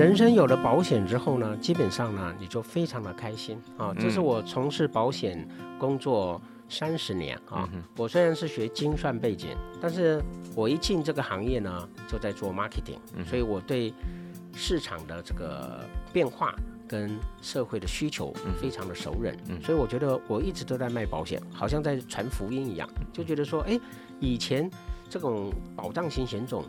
人生有了保险之后呢，基本上呢，你就非常的开心啊。这是我从事保险工作三十年啊。我虽然是学精算背景，但是我一进这个行业呢，就在做 marketing，所以我对市场的这个变化跟社会的需求非常的熟稔。所以我觉得我一直都在卖保险，好像在传福音一样，就觉得说，哎，以前这种保障型险种。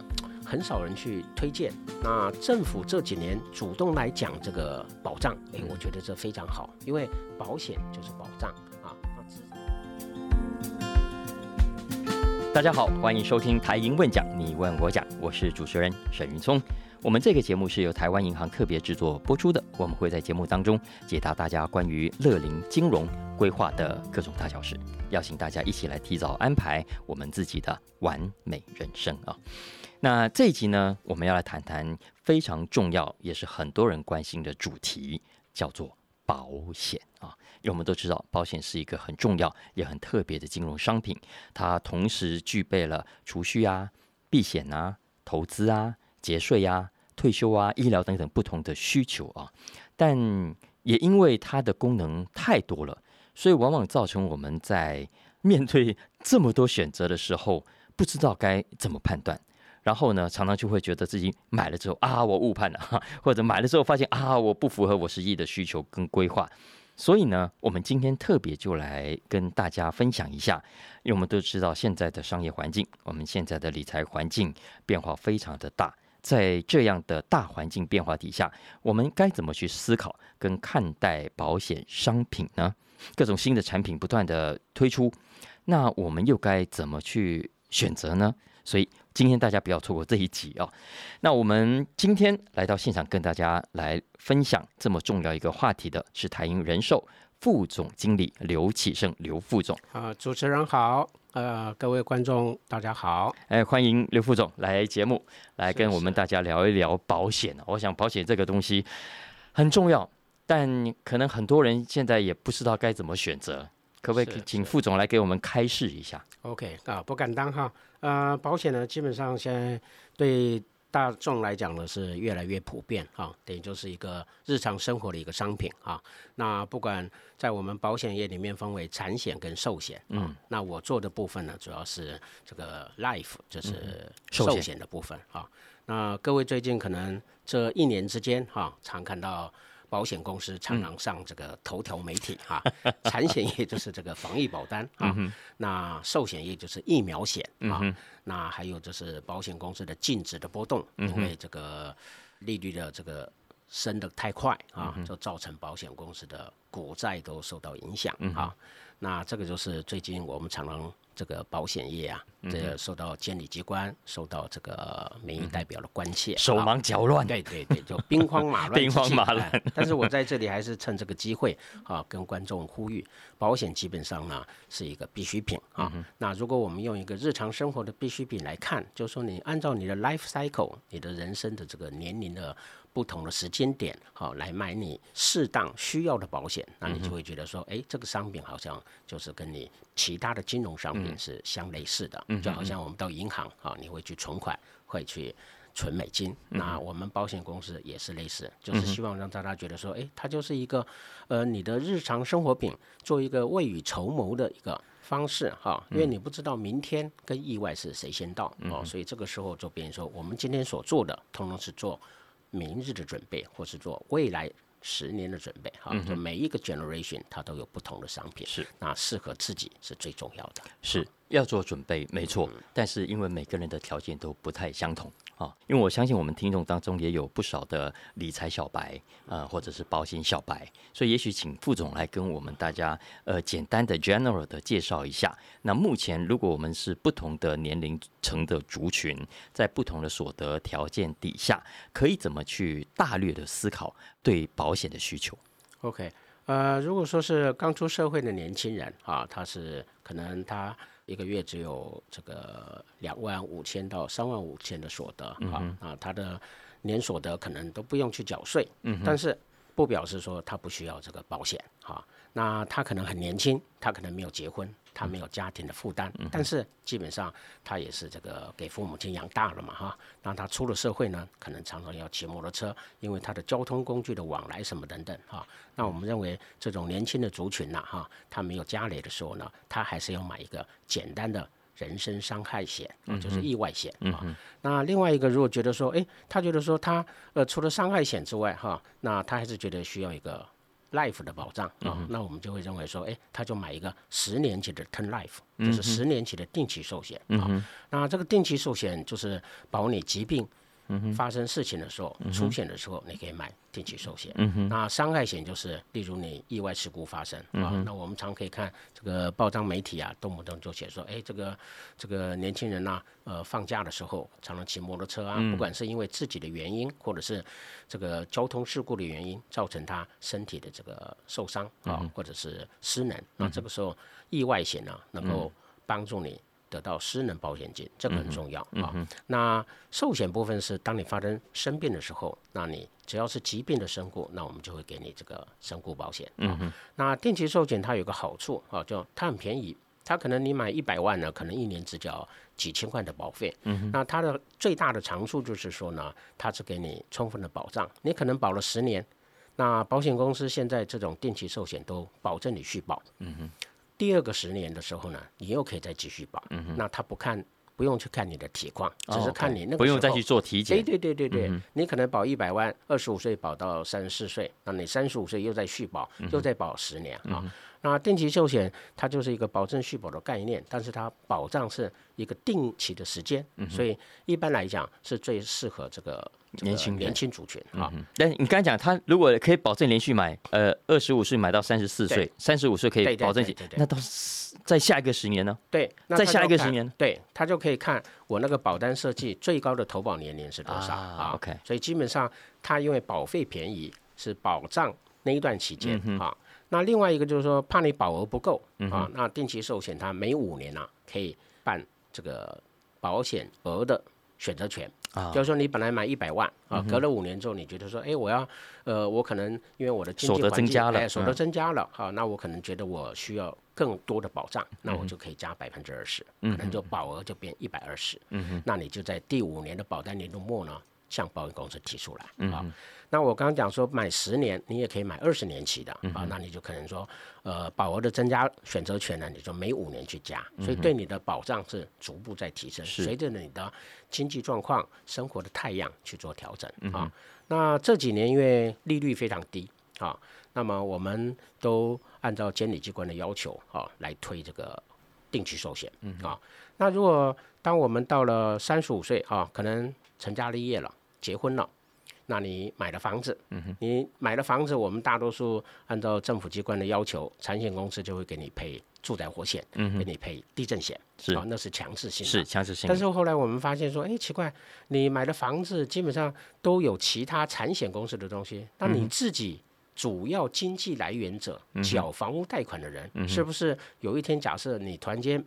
很少人去推荐，那政府这几年主动来讲这个保障，哎，我觉得这非常好，因为保险就是保障啊。大家好，欢迎收听台银问讲，你问我讲，我是主持人沈云聪。我们这个节目是由台湾银行特别制作播出的，我们会在节目当中解答大家关于乐龄金融规划的各种大小事，邀请大家一起来提早安排我们自己的完美人生啊。那这一集呢，我们要来谈谈非常重要，也是很多人关心的主题，叫做保险啊。因为我们都知道，保险是一个很重要也很特别的金融商品，它同时具备了储蓄啊、避险啊、投资啊、节税啊、退休啊、医疗等等不同的需求啊。但也因为它的功能太多了，所以往往造成我们在面对这么多选择的时候，不知道该怎么判断。然后呢，常常就会觉得自己买了之后啊，我误判了，或者买了之后发现啊，我不符合我实际的需求跟规划。所以呢，我们今天特别就来跟大家分享一下，因为我们都知道现在的商业环境，我们现在的理财环境变化非常的大，在这样的大环境变化底下，我们该怎么去思考跟看待保险商品呢？各种新的产品不断的推出，那我们又该怎么去选择呢？所以今天大家不要错过这一集哦。那我们今天来到现场跟大家来分享这么重要一个话题的是台银人寿副总经理刘启胜刘副总啊，主持人好，呃，各位观众大家好，哎，欢迎刘副总来节目来跟我们大家聊一聊保险我想保险这个东西很重要，但可能很多人现在也不知道该怎么选择。可不可以请副总来给我们开示一下？OK 啊，不敢当哈。呃，保险呢，基本上现在对大众来讲呢是越来越普遍哈，等于就是一个日常生活的一个商品啊。那不管在我们保险业里面分为产险跟寿险，嗯，那我做的部分呢主要是这个 life，就是寿险的部分啊。那各位最近可能这一年之间哈，常看到。保险公司常常上这个头条媒体哈，产险业就是这个防疫保单啊，那寿险业就是疫苗险啊，那还有就是保险公司的净值的波动，因为这个利率的这个升得太快啊，就造成保险公司的股债都受到影响啊，那这个就是最近我们常常。这个保险业啊，这个受到监理机关、受到这个民意代表的关切，手忙脚乱。对对对，就兵荒马乱。兵荒马乱。但是我在这里还是趁这个机会啊，跟观众呼吁，保险基本上呢是一个必需品啊。那如果我们用一个日常生活的必需品来看，就是说你按照你的 life cycle，你的人生的这个年龄的。不同的时间点，好来买你适当需要的保险，那你就会觉得说，哎，这个商品好像就是跟你其他的金融商品是相类似的，就好像我们到银行啊，你会去存款，会去存美金，那我们保险公司也是类似，就是希望让大家觉得说，哎，它就是一个呃你的日常生活品，做一个未雨绸缪的一个方式哈，因为你不知道明天跟意外是谁先到哦，所以这个时候就变成说，我们今天所做的，通通是做。明日的准备，或是做未来十年的准备，哈，就每一个 generation 它都有不同的商品，是那适合自己是最重要的，是要做准备，没错。但是因为每个人的条件都不太相同。啊，因为我相信我们听众当中也有不少的理财小白，呃，或者是保险小白，所以也许请副总来跟我们大家，呃，简单的 general 的介绍一下。那目前如果我们是不同的年龄层的族群，在不同的所得条件底下，可以怎么去大略的思考对保险的需求？OK，呃，如果说是刚出社会的年轻人啊，他是可能他。一个月只有这个两万五千到三万五千的所得啊，啊，他的年所得可能都不用去缴税，嗯，但是不表示说他不需要这个保险哈。那他可能很年轻，他可能没有结婚，他没有家庭的负担，但是基本上他也是这个给父母亲养大了嘛哈。那他出了社会呢，可能常常要骑摩托车，因为他的交通工具的往来什么等等哈。那我们认为这种年轻的族群呐哈，他没有家里的时候呢，他还是要买一个简单的人身伤害险，就是意外险啊。那另外一个如果觉得说，哎，他觉得说他呃除了伤害险之外哈，那他还是觉得需要一个。Life 的保障啊，那我们就会认为说，哎，他就买一个十年期的 term life，就是十年期的定期寿险啊。那这个定期寿险就是保你疾病。发生事情的时候，出险的时候，你可以买定期寿险。那伤害险就是，例如你意外事故发生啊，那我们常可以看这个报章媒体啊，动不动就写说，哎，这个这个年轻人呐，呃，放假的时候常常骑摩托车啊，不管是因为自己的原因，或者是这个交通事故的原因，造成他身体的这个受伤啊，或者是失能，那这个时候意外险呢，能够帮助你。得到失能保险金，这个很重要啊。那寿险部分是当你发生生病的时候，那你只要是疾病的身故，那我们就会给你这个身故保险啊。那定期寿险它有个好处啊，就它很便宜，它可能你买一百万呢，可能一年只交几千块的保费。嗯那它的最大的长处就是说呢，它是给你充分的保障。你可能保了十年，那保险公司现在这种定期寿险都保证你续保。嗯哼。第二个十年的时候呢，你又可以再继续保。嗯那他不看，不用去看你的体况，只是看你那个不用再去做体检。对对对对对，你可能保一百万，二十五岁保到三十四岁，那你三十五岁又再续保，又再保十年啊。那定期寿险它就是一个保证续保的概念，但是它保障是一个定期的时间，所以一般来讲是最适合这个年轻年轻族群啊。但你刚才讲，他如果可以保证连续买，呃，二十五岁买到三十四岁，三十五岁可以保证，那到在下一个十年呢？对，再下一个十年，对他就可以看我那个保单设计最高的投保年龄是多少啊？OK，所以基本上他因为保费便宜，是保障那一段期间啊。那另外一个就是说，怕你保额不够啊，那定期寿险它每五年啊可以办这个保险额的选择权啊，就是说你本来买一百万啊，隔了五年之后，你觉得说，哎，我要呃，我可能因为我的经济环境哎，所得增加了哈，那我可能觉得我需要更多的保障，那我就可以加百分之二十，可能就保额就变一百二十，嗯那你就在第五年的保单年度末呢，向保险公司提出来啊。那我刚刚讲说买十年，你也可以买二十年期的啊，那你就可能说，呃，保额的增加选择权呢，你就每五年去加，所以对你的保障是逐步在提升，随着你的经济状况、生活的太阳去做调整啊。那这几年因为利率非常低啊，那么我们都按照监理机关的要求啊来推这个定期寿险啊。那如果当我们到了三十五岁啊，可能成家立业了，结婚了。那你买了房子，你买了房子，我们大多数按照政府机关的要求，产险公司就会给你赔住宅火险，给你赔地震险，是啊，那是强制性的，是强制性。但是后来我们发现说，哎，奇怪，你买的房子基本上都有其他产险公司的东西，那你自己主要经济来源者缴房屋贷款的人，是不是有一天假设你突然间？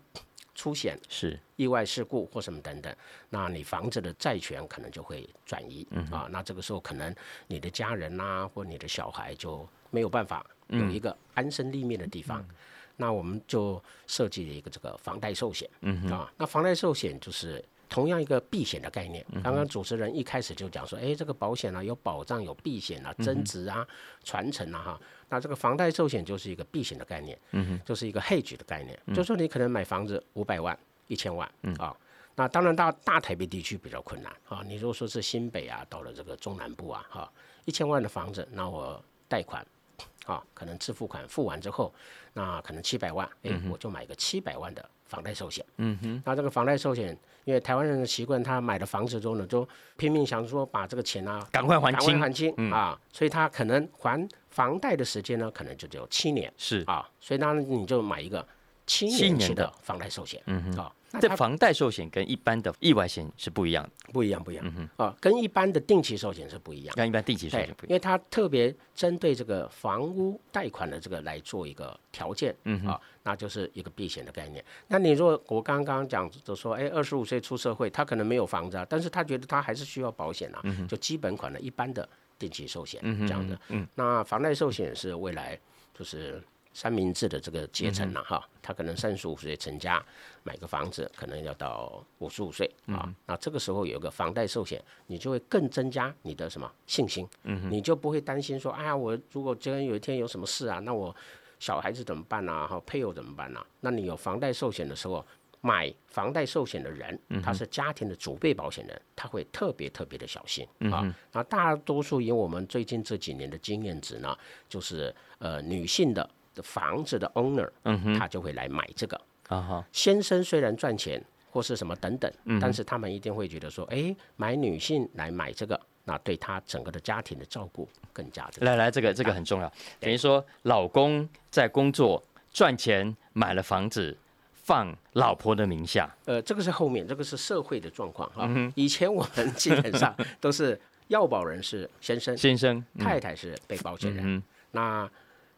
出险是。意外事故或什么等等，那你房子的债权可能就会转移啊，那这个时候可能你的家人呐或你的小孩就没有办法有一个安身立命的地方，那我们就设计了一个这个房贷寿险啊，那房贷寿险就是。同样一个避险的概念，刚刚主持人一开始就讲说，哎，这个保险呢有保障、有避险啊、增值啊、传承啊，哈，那这个房贷寿险就是一个避险的概念，嗯就是一个 hedge 的概念，就说你可能买房子五百万、一千万，啊，那当然到大台北地区比较困难啊，你如果说是新北啊，到了这个中南部啊，哈，一千万的房子，那我贷款。啊，可能自付款付完之后，那可能七百万，哎，我就买一个七百万的房贷寿险。嗯哼，那这个房贷寿险，因为台湾人的习惯，他买了房子之后呢，就拼命想说把这个钱啊赶快还清，赶快还清啊，所以他可能还房贷的时间呢，可能就只有七年。是啊，所以呢，你就买一个七年期的房贷寿险。嗯哼，啊，这房贷寿险跟一般的意外险是不一样的，不一样，不一样。啊，跟一般的定期寿险是不一样。跟一般定期寿险不一样，因为它特别针对这个房屋贷款的这个来做一个条件。嗯啊，那就是一个避险的概念。那你如果我刚刚讲就说，哎，二十五岁出社会，他可能没有房子，啊，但是他觉得他还是需要保险啊，就基本款的一般的定期寿险这样的。嗯，那房贷寿险是未来就是。三明治的这个阶层了哈，他可能三十五岁成家，买个房子可能要到五十五岁啊。那这个时候有个房贷寿险，你就会更增加你的什么信心？嗯你就不会担心说，哎呀，我如果今天有一天有什么事啊，那我小孩子怎么办呢？哈，配偶怎么办呢？那你有房贷寿险的时候，买房贷寿险的人，他是家庭的主被保险人，他会特别特别的小心啊。那大多数以我们最近这几年的经验值呢，就是呃女性的。的房子的 owner，嗯哼，他就会来买这个啊哈。先生虽然赚钱或是什么等等，但是他们一定会觉得说，哎，买女性来买这个，那对他整个的家庭的照顾更加的。来来，这个这个很重要，等于说老公在工作赚钱买了房子放老婆的名下。呃，这个是后面，这个是社会的状况哈。以前我们基本上都是要保人是先生，先生太太是被保险人，那。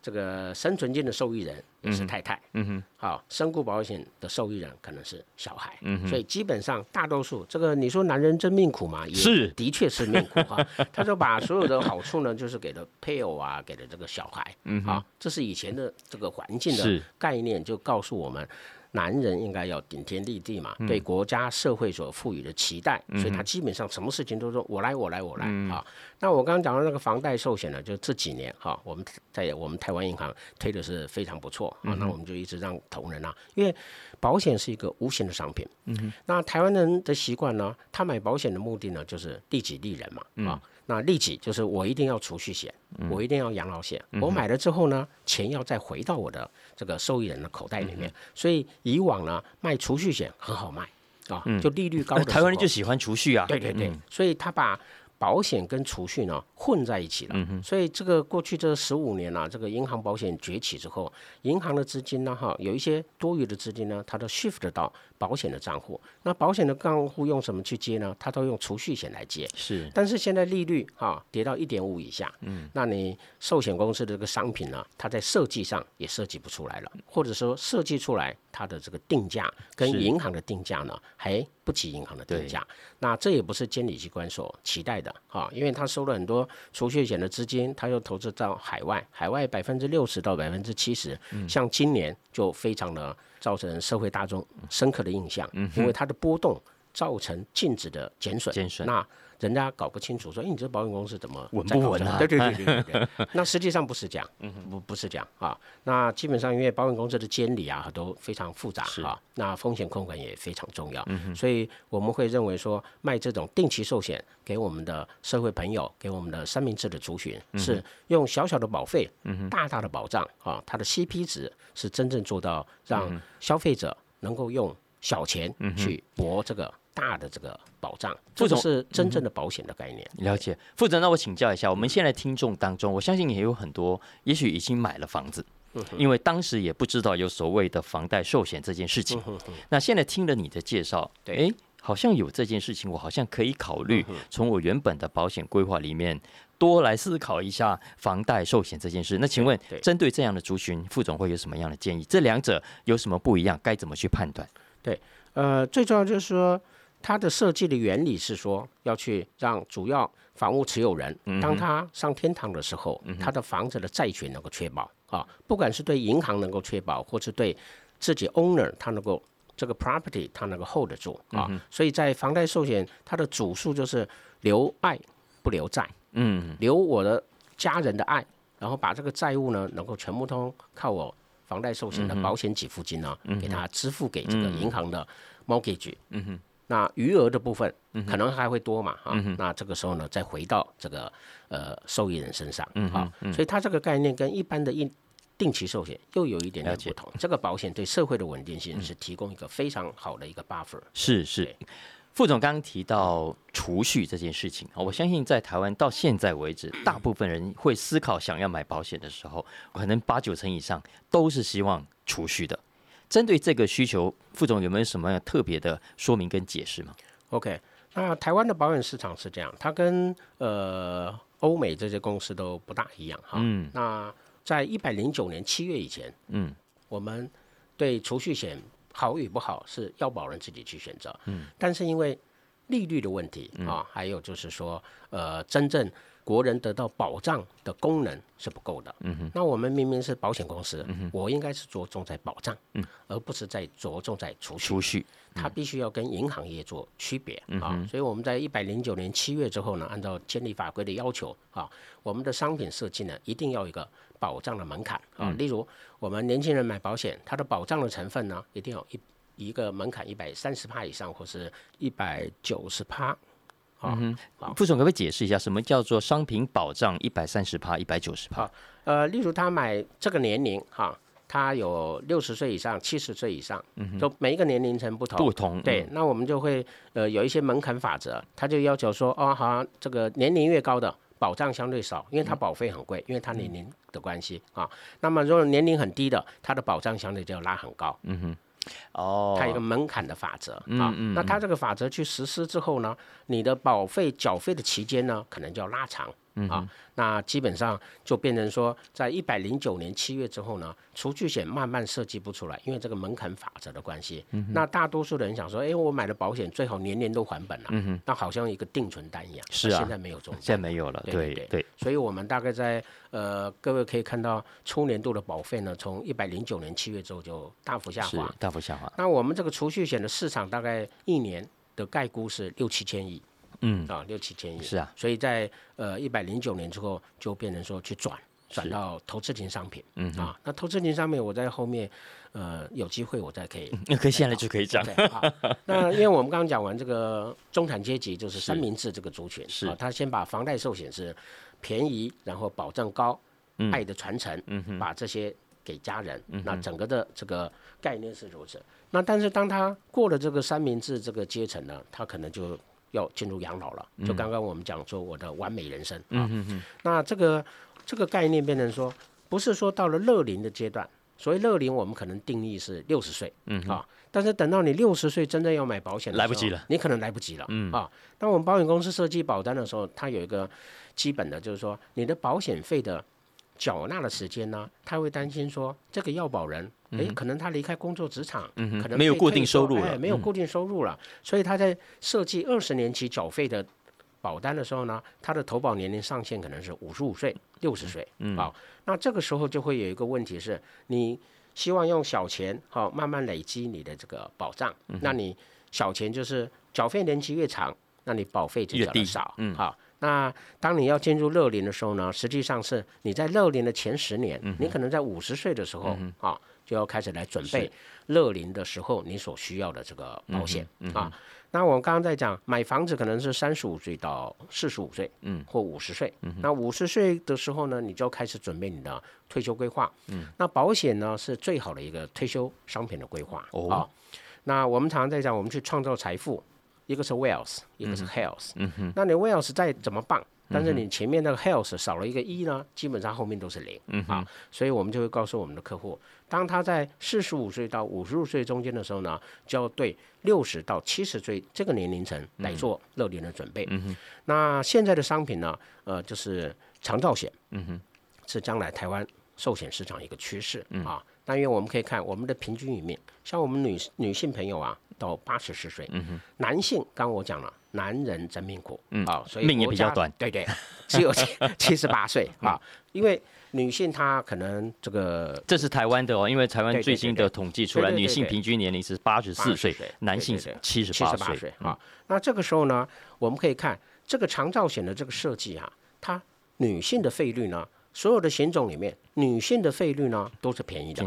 这个生存金的受益人也是太太，嗯哼，好，身故保险的受益人可能是小孩，嗯哼，所以基本上大多数，这个你说男人真命苦嘛？是，的确是命苦哈。他就把所有的好处呢，就是给了配偶啊，给了这个小孩，嗯好，这是以前的这个环境的概念，就告诉我们。男人应该要顶天立地嘛，对国家社会所赋予的期待，所以他基本上什么事情都说我来我来我来啊。那我刚刚讲到那个房贷寿险呢，就这几年哈，我们在我们台湾银行推的是非常不错啊。那我们就一直让同仁啊，因为保险是一个无形的商品。嗯那台湾人的习惯呢，他买保险的目的呢，就是利己利人嘛啊。那利己就是我一定要储蓄险，我一定要养老险。我买了之后呢，钱要再回到我的这个受益人的口袋里面。所以以往呢，卖储蓄险很好卖啊，就利率高。台湾人就喜欢储蓄啊。对对对，所以他把。保险跟储蓄呢混在一起了，所以这个过去这十五年啊，这个银行保险崛起之后，银行的资金呢哈，有一些多余的资金呢，它都 shift 到保险的账户。那保险的账户用什么去接呢？它都用储蓄险来接。是。但是现在利率哈跌到一点五以下，嗯，那你寿险公司的这个商品呢，它在设计上也设计不出来了，或者说设计出来它的这个定价跟银行的定价呢还不及银行的定价。那这也不是监理机关所期待的。的哈，因为他收了很多储蓄险的资金，他又投资到海外，海外百分之六十到百分之七十，像今年就非常的造成社会大众深刻的印象，因为它的波动造成净值的减损，减损那。人家搞不清楚，说，哎，你这保险公司怎么稳不稳啊？对对对对 对，那实际上不是这样，不不是这样啊。那基本上因为保险公司的监理啊都非常复杂啊，那风险控管也非常重要，所以我们会认为说卖这种定期寿险给我们的社会朋友，给我们的三明治的族群，是用小小的保费，大大的保障啊，它的 CP 值是真正做到让消费者能够用小钱去博这个。大的这个保障，这是真正的保险的概念。了解，副总，那我请教一下，我们现在听众当中，我相信也有很多，也许已经买了房子，因为当时也不知道有所谓的房贷寿险这件事情。那现在听了你的介绍，哎，好像有这件事情，我好像可以考虑从我原本的保险规划里面多来思考一下房贷寿险这件事。那请问，针对这样的族群，副总会有什么样的建议？这两者有什么不一样？该怎么去判断？对，呃，最重要就是说。它的设计的原理是说，要去让主要房屋持有人，当他上天堂的时候，他的房子的债权能够确保啊，不管是对银行能够确保，或是对自己 owner 他能够这个 property 他能够 hold 得住啊。所以在房贷寿险，它的主诉就是留爱不留债，嗯，留我的家人的爱，然后把这个债务呢能够全部都靠我房贷寿险的保险给付金呢，给他支付给这个银行的 mortgage，嗯哼。那余额的部分可能还会多嘛？哈，那这个时候呢，再回到这个呃受益人身上，好，所以它这个概念跟一般的定定期寿险又有一点点不同。这个保险对社会的稳定性是提供一个非常好的一个 buffer。是是，副总刚刚提到储蓄这件事情，我相信在台湾到现在为止，大部分人会思考想要买保险的时候，可能八九成以上都是希望储蓄的。针对这个需求，副总有没有什么特别的说明跟解释吗？OK，那台湾的保险市场是这样，它跟呃欧美这些公司都不大一样哈。嗯。那在一百零九年七月以前，嗯，我们对储蓄险好与不好是要保人自己去选择。嗯。但是因为利率的问题啊，还有就是说，呃，真正国人得到保障的功能是不够的。嗯哼。那我们明明是保险公司，我应该是着重在保障，嗯，而不是在着重在储蓄。储蓄，它必须要跟银行业做区别啊。所以我们在一百零九年七月之后呢，按照监理法规的要求啊，我们的商品设计呢，一定要一个保障的门槛啊。例如，我们年轻人买保险，它的保障的成分呢，一定要一。一个门槛一百三十帕以上，或是一百九十帕。嗯哼，副总可不可以解释一下，什么叫做商品保障一百三十趴、一百九十趴？呃，例如他买这个年龄哈，他有六十岁以上、七十岁以上，嗯哼，就每一个年龄层不同。不同。对，那我们就会呃有一些门槛法则，他就要求说，哦，好像这个年龄越高的保障相对少，因为它保费很贵，因为它年龄的关系啊。那么如果年龄很低的，它的保障相对就要拉很高。嗯哼。哦，它有一个门槛的法则啊，那它这个法则去实施之后呢，你的保费缴费的期间呢，可能就要拉长。啊，那基本上就变成说，在一百零九年七月之后呢，储蓄险慢慢设计不出来，因为这个门槛法则的关系。那大多数的人想说，哎，我买了保险最好年年都还本了，那好像一个定存单一样。是啊，现在没有这种，现在没有了。对对对。所以我们大概在呃，各位可以看到，初年度的保费呢，从一百零九年七月之后就大幅下滑，大幅下滑。那我们这个储蓄险的市场大概一年的概估是六七千亿。嗯。啊，六七千亿。是啊，所以在呃一百零九年之后，就变成说去转转到投资型商品，嗯啊，那投资型商品我在后面呃有机会我再可以，那可以现在就可以讲。那因为我们刚刚讲完这个中产阶级就是三明治这个族群，是他先把房贷寿险是便宜，然后保障高，爱的传承，嗯把这些给家人，那整个的这个概念是如此。那但是当他过了这个三明治这个阶层呢，他可能就。要进入养老了，就刚刚我们讲说我的完美人生啊，那这个这个概念变成说，不是说到了乐龄的阶段，所谓乐龄我们可能定义是六十岁，嗯啊，但是等到你六十岁真正要买保险，来不及了，你可能来不及了，嗯。啊，那我们保险公司设计保单的时候，它有一个基本的就是说你的保险费的。缴纳的时间呢，他会担心说这个要保人，哎，可能他离开工作职场，可能没有固定收入了，没有固定收入了，所以他在设计二十年期缴费的保单的时候呢，他的投保年龄上限可能是五十五岁、六十岁，好，那这个时候就会有一个问题是，你希望用小钱好慢慢累积你的这个保障，那你小钱就是缴费年期越长，那你保费就缴的少，嗯，好。那当你要进入乐龄的时候呢，实际上是你在乐龄的前十年，你可能在五十岁的时候啊，就要开始来准备乐龄的时候你所需要的这个保险啊。那我们刚刚在讲买房子可能是三十五岁到四十五岁，嗯，或五十岁。那五十岁的时候呢，你就要开始准备你的退休规划。嗯，那保险呢是最好的一个退休商品的规划。哦，那我们常常在讲，我们去创造财富。一个是 wealth，一个是 health。嗯哼，那你 wealth 再怎么棒，但是你前面那个 health 少了一个一呢，基本上后面都是零。嗯啊，所以我们就会告诉我们的客户，当他在四十五岁到五十五岁中间的时候呢，就要对六十到七十岁这个年龄层来做乐龄的准备。嗯哼，那现在的商品呢，呃，就是长照险。嗯哼，是将来台湾寿险市场一个趋势。嗯啊，但愿我们可以看我们的平均寿命，像我们女女性朋友啊。到八十四岁，男性刚我讲了，男人真命苦，啊，所以命也比较短，对对，只有七七十八岁啊，因为女性她可能这个，这是台湾的哦，因为台湾最新的统计出来，女性平均年龄是八十四岁，男性是七十八岁啊。那这个时候呢，我们可以看这个长照险的这个设计啊，它女性的费率呢，所有的险种里面，女性的费率呢都是便宜的，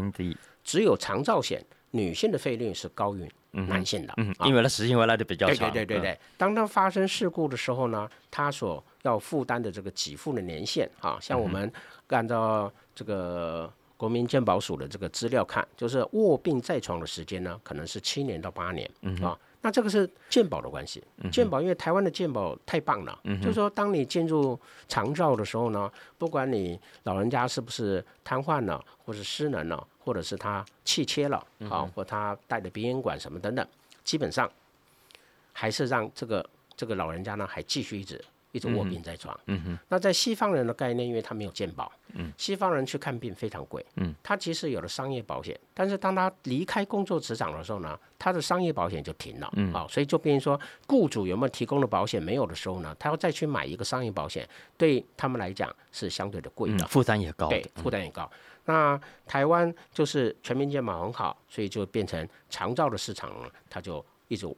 只有长照险女性的费率是高于。男性的，嗯，因为它实行回来的比较长。对对对对对，当它发生事故的时候呢，它所要负担的这个给付的年限，啊，像我们按照这个国民健保署的这个资料看，就是卧病在床的时间呢，可能是七年到八年，啊，那这个是健保的关系。健保因为台湾的健保太棒了，就是说当你进入长照的时候呢，不管你老人家是不是瘫痪了，或是失能了。或者是他气切了啊，或他带的鼻咽管什么等等，基本上还是让这个这个老人家呢还继续一直一直卧病在床。嗯哼。那在西方人的概念，因为他没有健保，嗯，西方人去看病非常贵，嗯，他其实有了商业保险，但是当他离开工作职场的时候呢，他的商业保险就停了，嗯，好，所以就变成说，雇主有没有提供的保险没有的时候呢，他要再去买一个商业保险，对他们来讲是相对的贵的，负担也高，对，负担也高。那台湾就是全民健保很好，所以就变成长照的市场呢，它就一种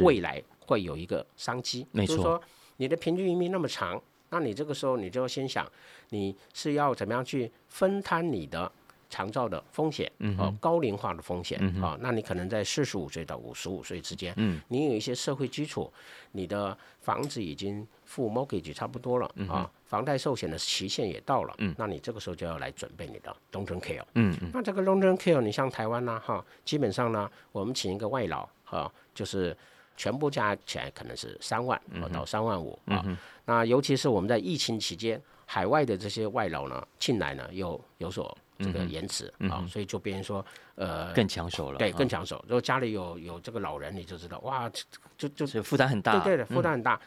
未来会有一个商机，没错。就是说你的平均移民那么长，那你这个时候你就要先想，你是要怎么样去分摊你的长照的风险，哦，高龄化的风险，啊，那你可能在四十五岁到五十五岁之间，嗯，你有一些社会基础，你的房子已经付 mortgage 差不多了，啊。房贷寿险的期限也到了，嗯，那你这个时候就要来准备你的 long term care，嗯嗯，那这个 long term care，你像台湾呢，哈，基本上呢，我们请一个外劳，哈，就是全部加起来可能是三万到三万五啊，那尤其是我们在疫情期间，海外的这些外劳呢进来呢又有所这个延迟啊，所以就变成说，呃，更抢手了，对，更抢手。如果家里有有这个老人，你就知道，哇，就就是负担很大，对对的，负担很大，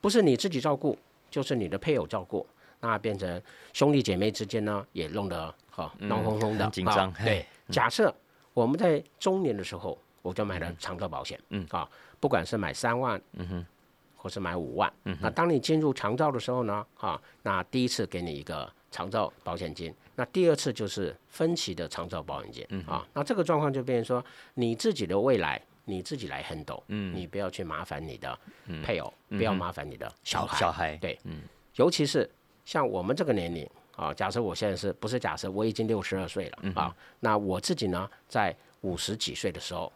不是你自己照顾。就是你的配偶照顾，那变成兄弟姐妹之间呢，也弄得哈闹哄哄的，紧张。对，假设我们在中年的时候，我就买了长照保险，嗯。啊，不管是买三万，嗯哼，或是买五万，嗯那当你进入长照的时候呢，啊，那第一次给你一个长照保险金，那第二次就是分期的长照保险金，嗯啊，那这个状况就变成说你自己的未来。你自己来 handle，嗯，你不要去麻烦你的配偶，不要麻烦你的小孩，小孩，对，嗯，尤其是像我们这个年龄啊，假设我现在是不是假设我已经六十二岁了啊？那我自己呢，在五十几岁的时候，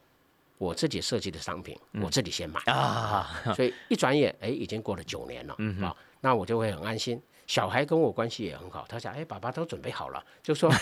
我自己设计的商品，我自己先买。啊，所以一转眼，哎，已经过了九年了，啊，那我就会很安心。小孩跟我关系也很好，他讲：“哎，爸爸都准备好了。”就说，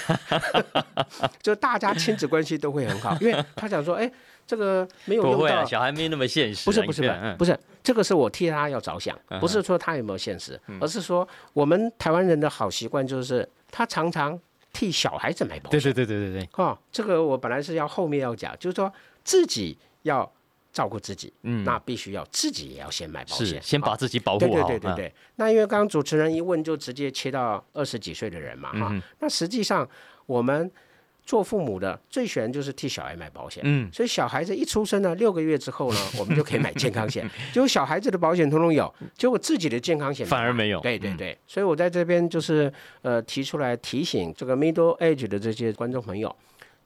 就大家亲子关系都会很好，因为他想说：“哎，这个没有用到。”小孩没那么现实。不是不是不是不是，这个是我替他要着想，不是说他有没有现实，而是说我们台湾人的好习惯就是，他常常替小孩子买保险。对对对对对对。哈，这个我本来是要后面要讲，就是说自己要。照顾自己，嗯，那必须要自己也要先买保险，先把自己保护好。对对对对对。那因为刚刚主持人一问，就直接切到二十几岁的人嘛，哈。那实际上我们做父母的最喜欢就是替小孩买保险，嗯。所以小孩子一出生呢，六个月之后呢，我们就可以买健康险。结果小孩子的保险通通有，结果自己的健康险反而没有。对对对。所以我在这边就是呃提出来提醒这个 middle age 的这些观众朋友，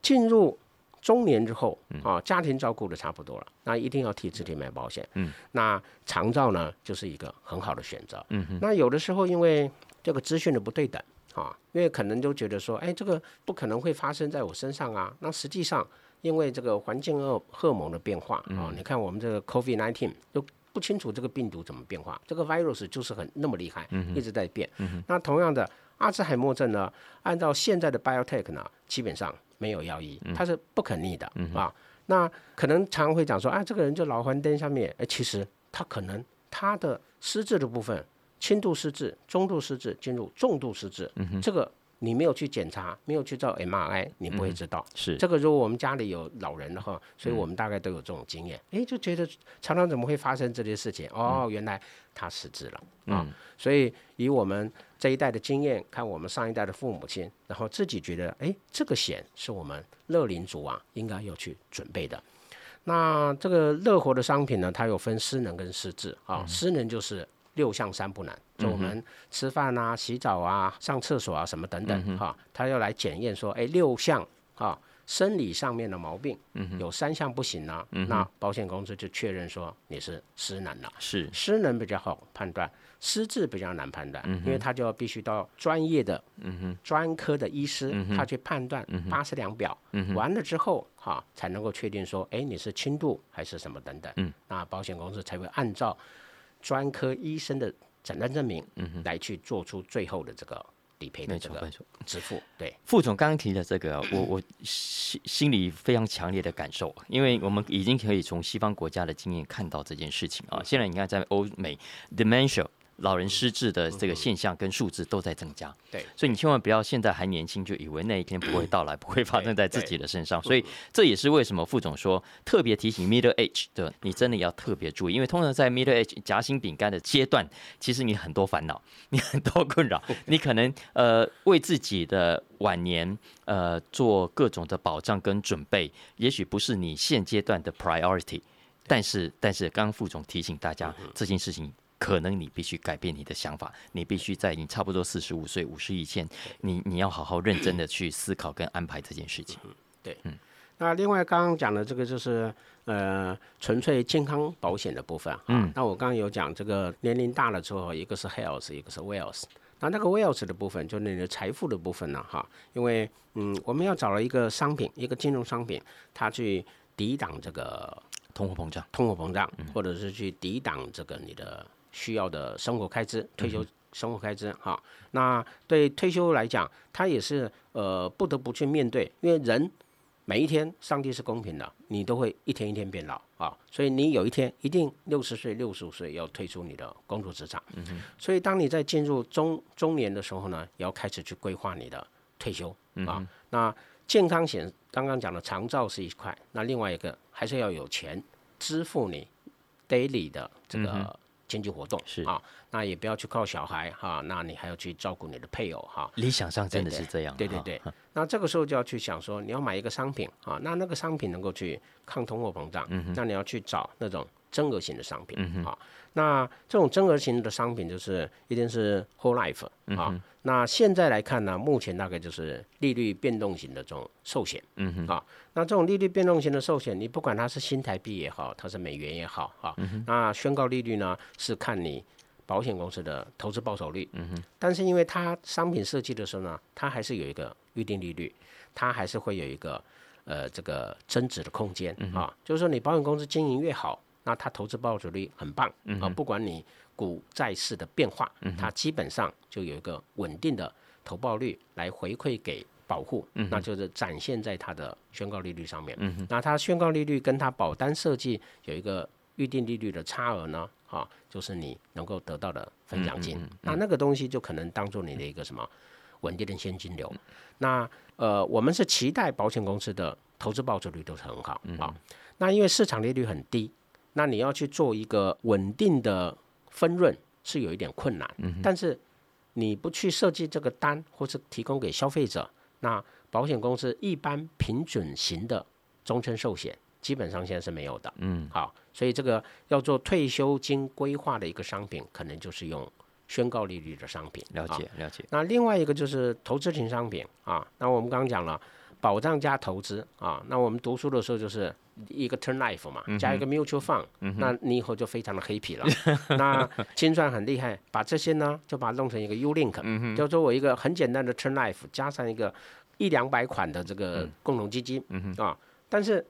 进入。中年之后啊，家庭照顾的差不多了，那一定要替自己买保险。嗯，那长照呢，就是一个很好的选择。嗯那有的时候因为这个资讯的不对等啊，因为可能都觉得说，哎，这个不可能会发生在我身上啊。那实际上，因为这个环境荷荷尔蒙的变化啊，你看我们这个 COVID nineteen 都不清楚这个病毒怎么变化，这个 virus 就是很那么厉害，一直在变。嗯那同样的，阿兹海默症呢，按照现在的 biotech 呢，基本上。没有药医，它是不可逆的啊。那可能常会讲说，啊，这个人就老黄灯上面，哎，其实他可能他的失智的部分，轻度失智、中度失智进入重度失智，这个。你没有去检查，没有去照 MRI，你不会知道。是这个，如果我们家里有老人的话，所以我们大概都有这种经验。哎，就觉得常常怎么会发生这些事情？哦，原来他失智了啊！所以以我们这一代的经验，看我们上一代的父母亲，然后自己觉得，哎，这个险是我们乐龄族啊，应该要去准备的。那这个乐活的商品呢，它有分失能跟失智啊，失能就是。六项三不能，就我们吃饭啊、洗澡啊、上厕所啊什么等等，哈，他要来检验说，哎，六项啊，生理上面的毛病，有三项不行呢，那保险公司就确认说你是失能了。是。失能比较好判断，失智比较难判断，因为他就要必须到专业的、专科的医师他去判断八十两表，完了之后哈才能够确定说，哎，你是轻度还是什么等等，那保险公司才会按照。专科医生的诊断证明，嗯，来去做出最后的这个理赔的这个支付。对，副总刚刚提的这个，我我心心里非常强烈的感受，因为我们已经可以从西方国家的经验看到这件事情啊。现在你看，在欧美，dementia 老人失智的这个现象跟数字都在增加。对，所以你千万不要现在还年轻就以为那一天不会到来，不会发生在自己的身上。所以这也是为什么副总说特别提醒 middle age 的，你真的要特别注意，因为通常在 middle age 夹心饼干的阶段，其实你很多烦恼，你很多困扰，你可能呃为自己的晚年呃做各种的保障跟准备，也许不是你现阶段的 priority。但是，但是，刚刚副总提醒大家，这件事情可能你必须改变你的想法，你必须在你差不多四十五岁、五十以前，你你要好好认真的去思考跟安排这件事情。对，嗯。那另外刚刚讲的这个就是呃纯粹健康保险的部分啊。那我刚刚有讲这个年龄大了之后，一个是 health，一个是 wealth。那那个 wealth 的部分，就是你的财富的部分呢，哈，因为嗯，我们要找了一个商品，一个金融商品，它去抵挡这个。通货膨胀，通货膨胀，或者是去抵挡这个你的需要的生活开支、退休生活开支哈。那对退休来讲，他也是呃不得不去面对，因为人每一天，上帝是公平的，你都会一天一天变老啊。所以你有一天一定六十岁、六十五岁要退出你的工作职场。嗯所以当你在进入中中年的时候呢，也要开始去规划你的退休啊。那健康险刚刚讲的长照是一块，那另外一个还是要有钱支付你 daily 的这个经济活动是。啊，那也不要去靠小孩哈，那你还要去照顾你的配偶哈。理想上真的是这样，对对对。那这个时候就要去想说，你要买一个商品啊，那那个商品能够去抗通货膨胀，那你要去找那种增额型的商品啊。那这种增额型的商品就是一定是 whole life 啊。那现在来看呢，目前大概就是利率变动型的这种寿险，嗯哼，啊，那这种利率变动型的寿险，你不管它是新台币也好，它是美元也好，啊，那宣告利率呢是看你保险公司的投资报酬率，嗯哼，但是因为它商品设计的时候呢，它还是有一个预定利率，它还是会有一个呃这个增值的空间，啊，就是说你保险公司经营越好，那它投资报酬率很棒，啊，不管你。股债市的变化，它基本上就有一个稳定的投报率来回馈给保护，那就是展现在它的宣告利率上面。那它宣告利率跟它保单设计有一个预定利率的差额呢，哈，就是你能够得到的分奖金。那那个东西就可能当做你的一个什么稳定的现金流。那呃，我们是期待保险公司的投资报酬率都是很好啊。那因为市场利率很低，那你要去做一个稳定的。分润是有一点困难，但是你不去设计这个单，或是提供给消费者，那保险公司一般平准型的终身寿险基本上现在是没有的。嗯，好，所以这个要做退休金规划的一个商品，可能就是用宣告利率的商品。了解，了解。那另外一个就是投资型商品啊，那我们刚刚讲了保障加投资啊，那我们读书的时候就是。一个 turn life 嘛，加一个 mutual fund，那你以后就非常的 happy 了。那清算很厉害，把这些呢就把它弄成一个 u link，就说我一个很简单的 turn life，加上一个一两百款的这个共同基金啊。但是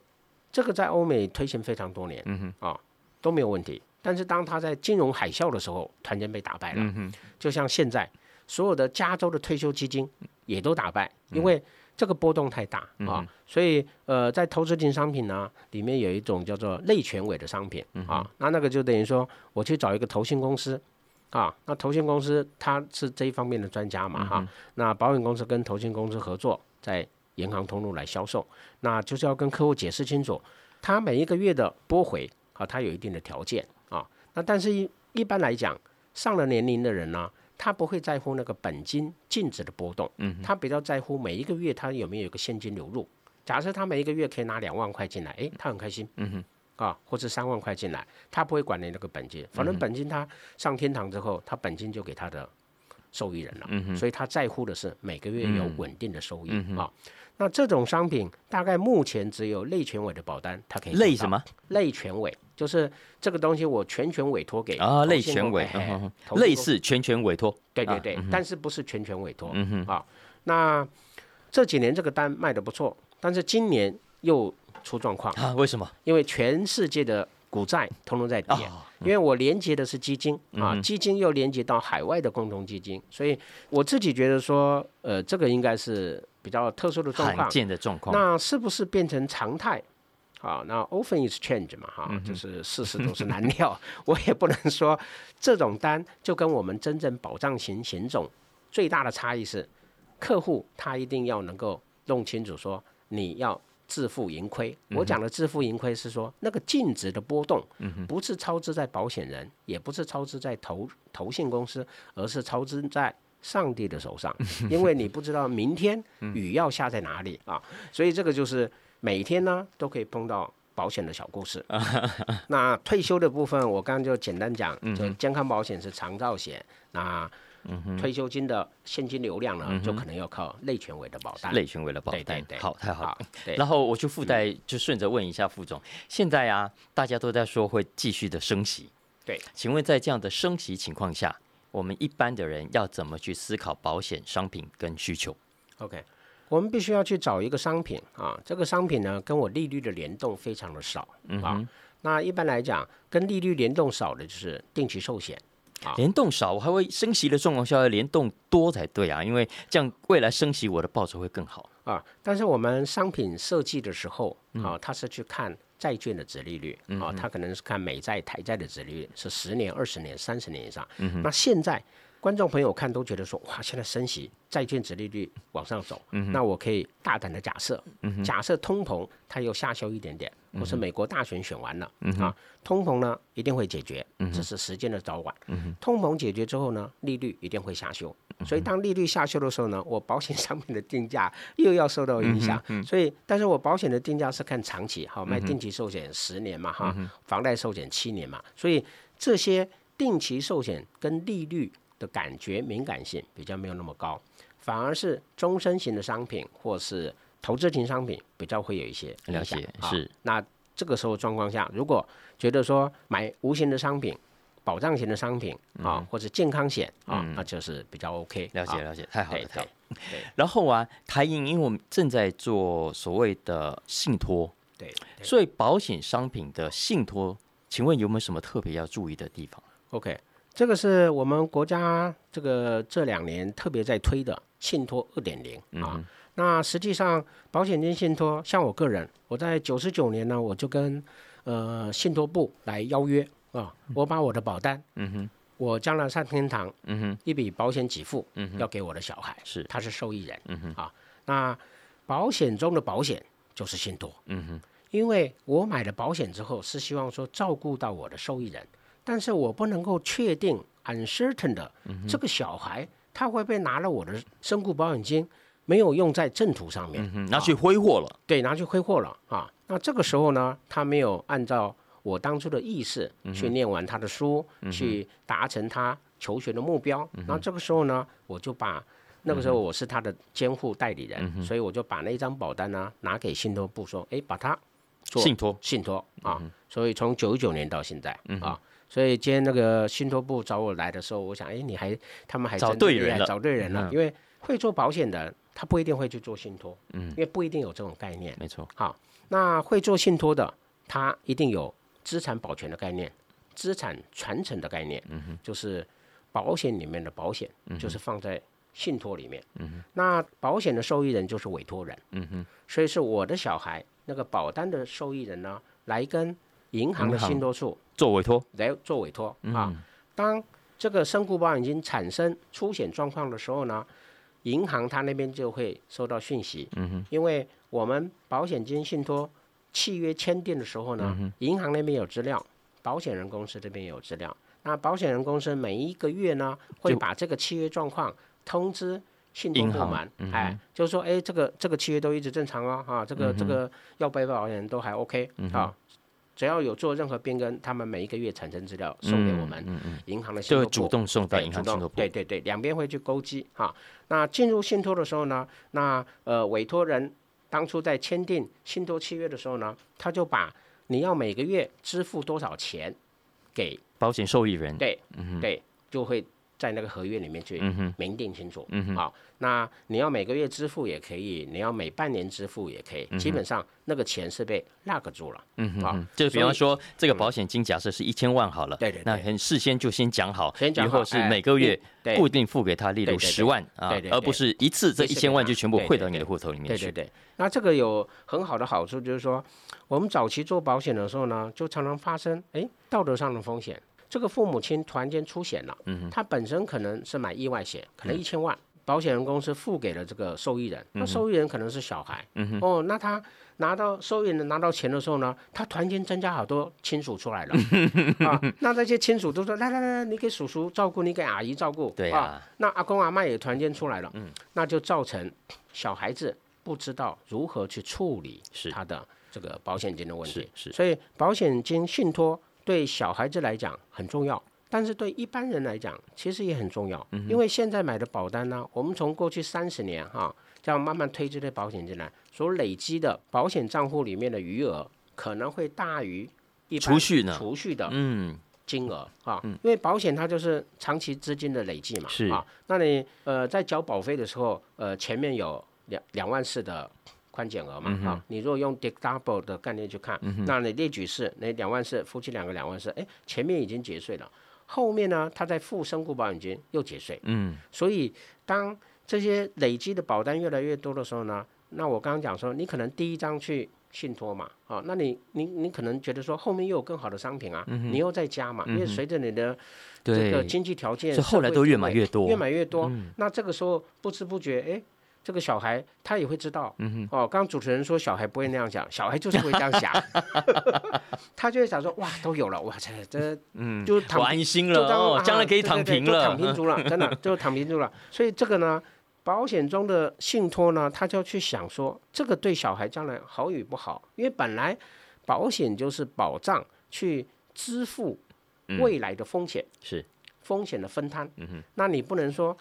这个在欧美推行非常多年啊，都没有问题。但是当他在金融海啸的时候，突然间被打败了。就像现在所有的加州的退休基金也都打败，因为。这个波动太大啊，所以呃，在投资型商品呢，里面有一种叫做类权委的商品啊，那那个就等于说我去找一个投信公司啊，那投信公司它是这一方面的专家嘛哈，那保险公司跟投信公司合作，在银行通路来销售，那就是要跟客户解释清楚，他每一个月的拨回啊，他有一定的条件啊，那但是一一般来讲，上了年龄的人呢。他不会在乎那个本金净值的波动，嗯，他比较在乎每一个月他有没有一个现金流入。假设他每一个月可以拿两万块进来，诶，他很开心，嗯哼，啊，或者三万块进来，他不会管你那个本金，反正本金他上天堂之后，他本金就给他的受益人了，嗯所以他在乎的是每个月有稳定的收益。啊。那这种商品大概目前只有类权委的保单，它可以类什么？类权委就是这个东西，我全权委托给啊，类权委，类似全权委托，对对对，但是不是全权委托，啊，那这几年这个单卖的不错，但是今年又出状况。啊？为什么？因为全世界的股债通通在跌，因为我连接的是基金啊，基金又连接到海外的共同基金，所以我自己觉得说，呃，这个应该是。比较特殊的状况，罕见的状况，那是不是变成常态？啊，那 often is change 嘛，哈，就是事事都是难料。我也不能说这种单就跟我们真正保障型险种最大的差异是，客户他一定要能够弄清楚说你要自负盈亏。我讲的自负盈亏是说那个净值的波动，不是超支在保险人，也不是超支在投投信公司，而是超支在上帝的手上，因为你不知道明天雨要下在哪里啊，所以这个就是。每天呢都可以碰到保险的小故事。那退休的部分，我刚刚就简单讲，就健康保险是长照险。那退休金的现金流量呢，就可能要靠类权委的保单。类权委的保单，对对对，好，太好了。然后我就附带，就顺着问一下副总，现在啊，大家都在说会继续的升息。对，请问在这样的升息情况下，我们一般的人要怎么去思考保险商品跟需求？OK。我们必须要去找一个商品啊，这个商品呢跟我利率的联动非常的少啊。那一般来讲，跟利率联动少的就是定期寿险啊。联动少，我还会升息的状况下要联动多才对啊，因为这样未来升息我的报酬会更好啊。但是我们商品设计的时候啊，它是去看债券的值利率啊，它可能是看美债、台债的值利率是十年、二十年、三十年以上。那现在。观众朋友看都觉得说哇，现在升息，债券值利率往上走，那我可以大胆的假设，假设通膨它又下修一点点，或是美国大选选完了啊，通膨呢一定会解决，这是时间的早晚。通膨解决之后呢，利率一定会下修，所以当利率下修的时候呢，我保险商品的定价又要受到影响。所以，但是我保险的定价是看长期，好卖定期寿险十年嘛哈，房贷寿险七年嘛，所以这些定期寿险跟利率。的感觉敏感性比较没有那么高，反而是终身型的商品或是投资型商品比较会有一些了解是。那这个时候状况下，如果觉得说买无形的商品、保障型的商品啊，或者健康险啊，那就是比较 OK。了解了解，太好了太好。然后啊，台银因为我们正在做所谓的信托，对，所以保险商品的信托，请问有没有什么特别要注意的地方？OK。这个是我们国家这个这两年特别在推的信托二点零啊。那实际上保险金信托，像我个人，我在九十九年呢，我就跟呃信托部来邀约啊，我把我的保单，嗯哼，我将来上天堂，嗯哼，一笔保险给付，嗯哼，要给我的小孩，是，他是受益人，嗯哼，啊，那保险中的保险就是信托，嗯哼，因为我买了保险之后是希望说照顾到我的受益人。但是我不能够确定 uncertain 的这个小孩他会不会拿了我的身故保险金没有用在正途上面，拿去挥霍了？对，拿去挥霍了啊！那这个时候呢，他没有按照我当初的意思去念完他的书，去达成他求学的目标。那这个时候呢，我就把那个时候我是他的监护代理人，所以我就把那张保单呢拿给信托部说，哎，把它做信托，信托啊！所以从九九年到现在啊。所以今天那个信托部找我来的时候，我想，哎，你还他们还找对人了，找对人了。因为会做保险的，他不一定会去做信托，嗯，因为不一定有这种概念。没错。好，那会做信托的，他一定有资产保全的概念，资产传承的概念，嗯哼，就是保险里面的保险，就是放在信托里面，嗯哼。那保险的受益人就是委托人，嗯哼，所以是我的小孩那个保单的受益人呢，来跟银行的信托处。做委托来做委托啊！当这个身故保险金产生出险状况的时候呢，银行它那边就会收到讯息。嗯哼，因为我们保险金信托契约签订的时候呢，银行那边有资料，保险人公司这边也有资料。那保险人公司每一个月呢，会把这个契约状况通知信托部门，哎，就是说，哎，这个这个契约都一直正常哦，啊，这个这个要被保险人都还 OK 啊。只要有做任何变更，他们每一个月产生资料送给我们银行的信托部，就会主动送到银行信托部。对对对，两边会去勾稽哈。那进入信托的时候呢，那呃委托人当初在签订信托契约的时候呢，他就把你要每个月支付多少钱给保险受益人，对对，就会。在那个合约里面去明定清楚。嗯哼，好，那你要每个月支付也可以，你要每半年支付也可以，基本上那个钱是被 lock 住了。好嗯哼哼，就比方说这个保险金假设是一千万好了，对对对那很事先就先讲好，先讲好以后是哎每个月对固定付给他，例如十万啊而不是一次这一千万就全部汇到你的户头里面去。对对对，那这个有很好的好处，就是说我们早期做保险的时候呢，就常常发生哎道德上的风险。这个父母亲突然间出险了，嗯他本身可能是买意外险，可能一千万，保险人公司付给了这个受益人，那受益人可能是小孩，嗯哦，那他拿到受益人拿到钱的时候呢，他突然间增加好多亲属出来了 啊，那这些亲属都说来来来，你给叔叔照顾，你给阿姨照顾，对啊呀，那阿公阿妈也突然间出来了，那就造成小孩子不知道如何去处理是他的这个保险金的问题，是是。所以保险金信托对小孩子来讲很重要。但是对一般人来讲，其实也很重要，因为现在买的保单呢，我们从过去三十年哈，这样慢慢推这类保险进来，所累积的保险账户里面的余额可能会大于一般储蓄呢储蓄的嗯，金额啊，因为保险它就是长期资金的累计嘛，是啊，那你呃在交保费的时候，呃前面有两两万四的宽减额嘛，嗯啊，你如果用 deductible 的概念去看，那你列举是那两万四，夫妻两个两万四，哎，前面已经节税了，后面呢他在付身故保险金又节税，嗯，所以当这些累积的保单越来越多的时候呢，那我刚刚讲说，你可能第一张去信托嘛，啊，那你你你可能觉得说后面又有更好的商品啊，你又再加嘛，因为随着你的这个经济条件，所以后来都越买越多。嗯越买越多。那这个时候不知不觉，哎，这个小孩他也会知道，嗯哦，刚刚主持人说小孩不会那样想，小孩就是会这样想，他就会想说，哇，都有了，哇，这这嗯，就躺我安心了就当啊，哦将来可以躺平了就躺平。住了，真的就躺平住了。所以这个呢，保险中的信托呢，他就要去想说，这个对小孩将来好与不好，因为本来保险就是保障去支付未来的风险，是风险的分摊。嗯哼那你不能说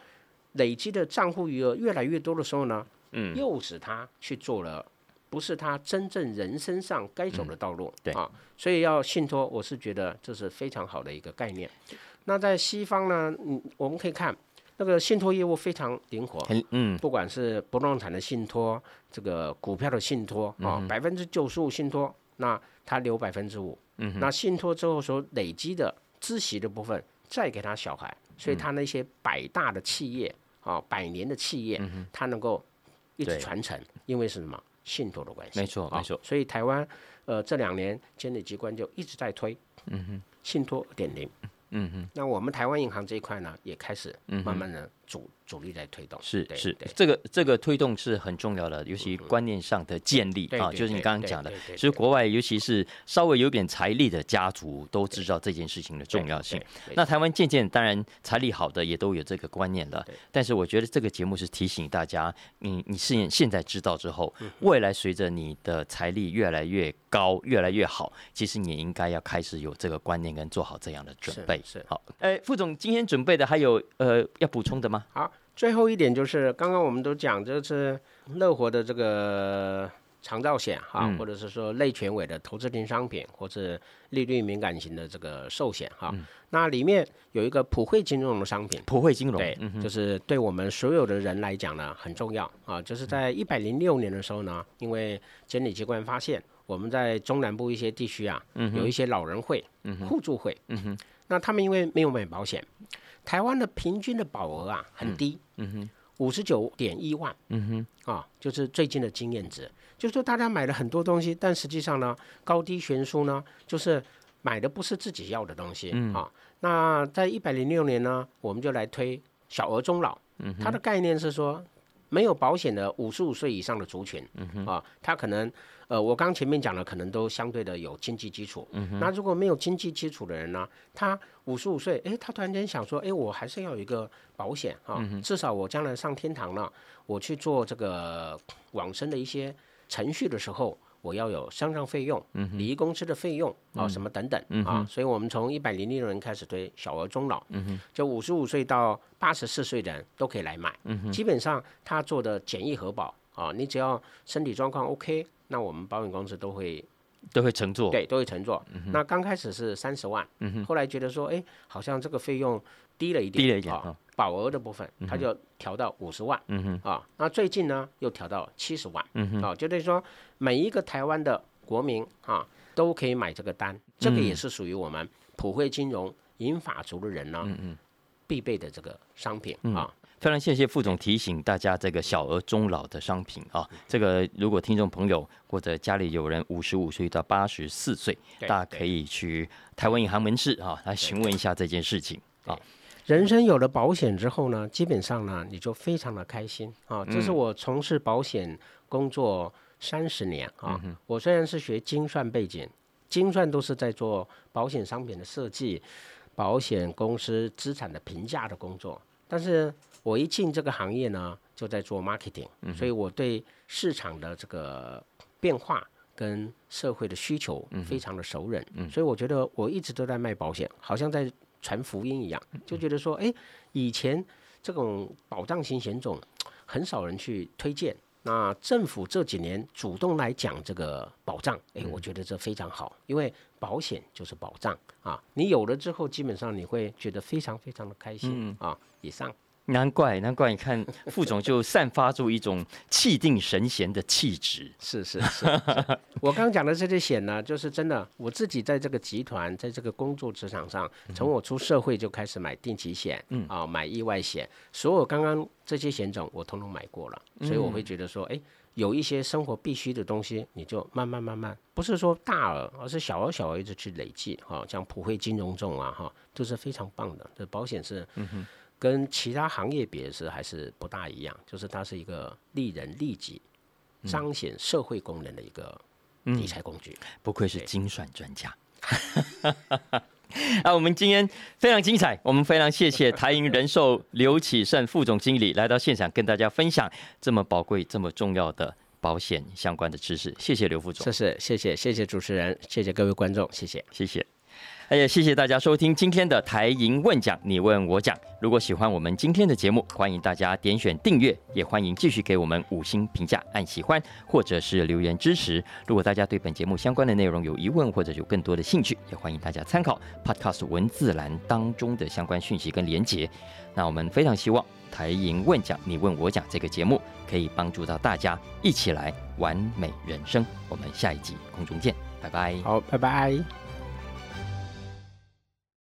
累积的账户余额越来越多的时候呢，嗯诱使他去做了。不是他真正人生上该走的道路，嗯对啊，所以要信托，我是觉得这是非常好的一个概念。那在西方呢，嗯，我们可以看那个信托业务非常灵活，很嗯不管是不动产的信托，这个股票的信托嗯啊，百分之九十五信托，那他留百分之五，嗯那信托之后所累积的孳息的部分再给他小孩，所以他那些百大的企业啊，百年的企业，它能够一直传承，因为是什么信托的关系，啊没错没错所以台湾呃这两年监理机关就一直在推，嗯哼，信托二点零。嗯哼，那我们台湾银行这一块呢，也开始慢慢的主主力在推动。对是是对，这个这个推动是很重要的，尤其观念上的建立啊，就是你刚刚讲的其实国外尤其是稍微有点财力的家族都知道这件事情的重要性。那台湾渐渐当然财力好的也都有这个观念了，但是我觉得这个节目是提醒大家，你你是现在知道之后，嗯。未来随着你的财力越来越高，越来越好，其实你应该要开始有这个观念跟做好这样的准备。是是。好，哎，副总今天准备的还有呃要补充的吗？好，最后一点就是刚刚我们都讲，这是乐活的这个长照险哈，嗯或者是说类权委的投资型商品，或是利率敏感型的这个寿险哈。嗯那里面有一个普惠金融的商品。普惠金融，对就是对我们所有的人来讲呢很重要啊。就是在一百零六年的时候呢，因为监理机关发现我们在中南部一些地区啊，有一些老人会、互助会，那他们因为没有买保险，台湾的平均的保额啊很低，五十九点一万，嗯哼，啊，就是最近的经验值，就是说大家买了很多东西，但实际上呢，高低悬殊呢，就是买的不是自己要的东西、啊。那在一百零六年呢，我们就来推小额中老，它的概念是说，没有保险的五十五岁以上的族群，啊，他可能呃，我刚前面讲了，可能都相对的有经济基础。那如果没有经济基础的人呢，他五十五岁，诶，他突然间想说，诶，我还是要有一个保险啊，至少我将来上天堂了，我去做这个往生的一些程序的时候。我要有丧葬费用、礼仪公司的费用啊，什么等等啊，所以我们从一百零六人开始推小额终老，就五十五岁到八十四岁的人都可以来买，基本上他做的简易核保啊，你只要身体状况 OK，那我们保险公司都会都会乘坐，对都会乘坐。那刚开始是三十万，嗯后来觉得说，哎，好像这个费用低了一点，低了一点啊保额的部分，它就调到五十万，嗯哼，啊，那最近呢又调到七十万，嗯哼，啊，就等于说每一个台湾的国民啊都可以买这个单，这个也是属于我们普惠金融银法族的人呢，嗯嗯，必备的这个商品啊。非常谢谢副总提醒大家这个小额中老的商品啊，这个如果听众朋友或者家里有人五十五岁到八十四岁，大家可以去台湾银行门市啊来询问一下这件事情啊。人生有了保险之后呢，基本上呢，你就非常的开心啊。这是嗯我从事保险工作三十年啊。嗯我虽然是学精算背景，精算都是在做保险商品的设计、保险公司资产的评价的工作，但是我一进这个行业呢，就在做 marketing，所以嗯我对市场的这个变化。跟社会的需求嗯非常的熟稔，所以我觉得我一直都在卖保险，好像在传福音一样，就觉得说，哎，以前这种保障型险种很少人去推荐，那政府这几年主动来讲这个保障，哎，我觉得这非常好，因为保险就是保障啊，你有了之后，基本上你会觉得非常非常的开心啊。以上，难怪，难怪你看 副总就散发出一种气定神闲的气质。是是是，我刚讲的这些险呢，就是真的，我自己在这个集团，在这个工作职场上，从我出社会就开始买定期险，嗯啊，买意外险，所有刚刚这些险种我通通买过了，所以我会觉得说，哎。有一些生活必须的东西，你就慢慢慢慢，不是说大额，而是小额小额一直去累计，哈、像普惠金融种啊，哈、都是非常棒的。这保险是，跟其他行业别是还是不大一样，就是它是一个利人利己、彰显社会功能的一个理财工具。不愧是精算专家。啊，我们今天非常精彩，我们非常谢谢台银人寿刘启胜副总经理来到现场，跟大家分享这么宝贵、这么重要的保险相关的知识。谢谢刘副总谢谢谢谢谢谢主持人，谢谢各位观众，谢谢。谢谢。哎呀，谢谢大家收听今天的台银问讲，你问我讲。如果喜欢我们今天的节目，欢迎大家点选订阅，也欢迎继续给我们五星评价，按喜欢或者是留言支持。如果大家对本节目相关的内容有疑问，或者有更多的兴趣，也欢迎大家参考 Podcast 文字栏当中的相关讯息跟连结。那我们非常希望台银问讲，你问我讲这个节目可以帮助到大家一起来完美人生。我们下一集空中见，拜拜。好，拜拜。